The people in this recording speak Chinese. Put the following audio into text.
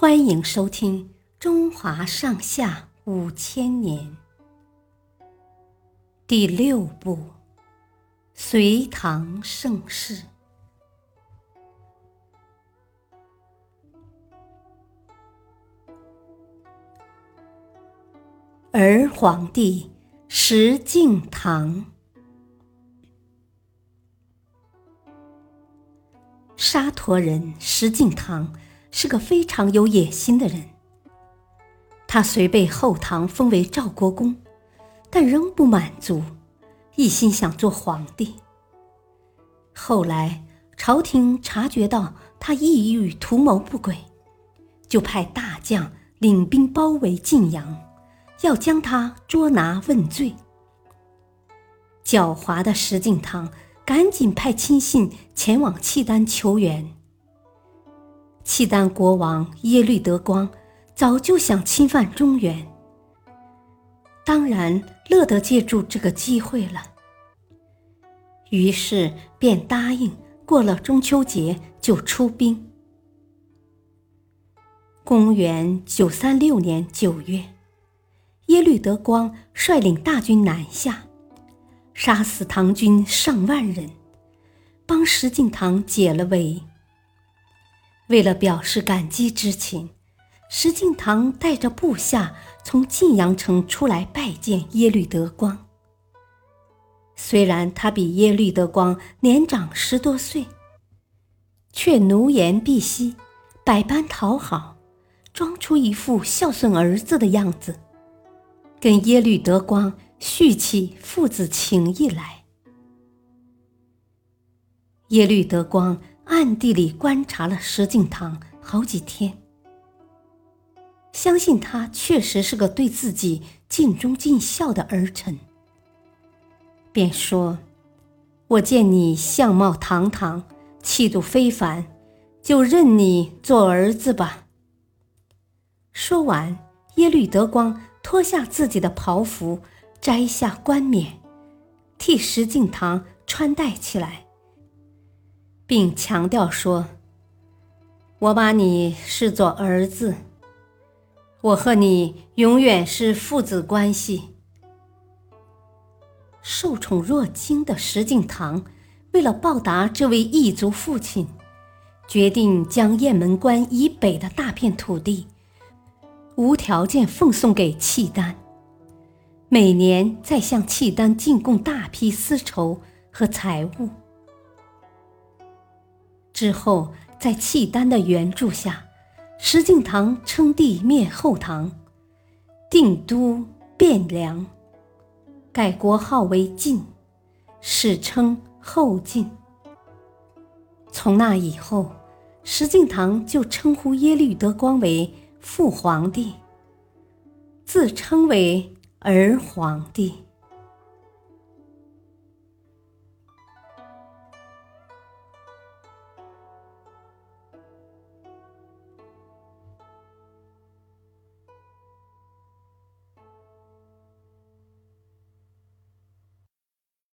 欢迎收听《中华上下五千年》第六部《隋唐盛世》。儿皇帝石敬瑭，沙陀人石敬瑭。是个非常有野心的人。他虽被后唐封为赵国公，但仍不满足，一心想做皇帝。后来朝廷察觉到他意欲图谋不轨，就派大将领兵包围晋阳，要将他捉拿问罪。狡猾的石敬瑭赶紧派亲信前往契丹求援。契丹国王耶律德光早就想侵犯中原，当然乐得借助这个机会了，于是便答应过了中秋节就出兵。公元九三六年九月，耶律德光率领大军南下，杀死唐军上万人，帮石敬瑭解了围。为了表示感激之情，石敬瑭带着部下从晋阳城出来拜见耶律德光。虽然他比耶律德光年长十多岁，却奴颜婢膝，百般讨好，装出一副孝顺儿子的样子，跟耶律德光叙起父子情谊来。耶律德光。暗地里观察了石敬瑭好几天，相信他确实是个对自己尽忠尽孝的儿臣，便说：“我见你相貌堂堂，气度非凡，就认你做儿子吧。”说完，耶律德光脱下自己的袍服，摘下冠冕，替石敬瑭穿戴起来。并强调说：“我把你视作儿子，我和你永远是父子关系。”受宠若惊的石敬瑭，为了报答这位异族父亲，决定将雁门关以北的大片土地无条件奉送给契丹，每年再向契丹进贡大批丝绸和财物。之后，在契丹的援助下，石敬瑭称帝灭后唐，定都汴梁，改国号为晋，史称后晋。从那以后，石敬瑭就称呼耶律德光为父皇帝，自称为儿皇帝。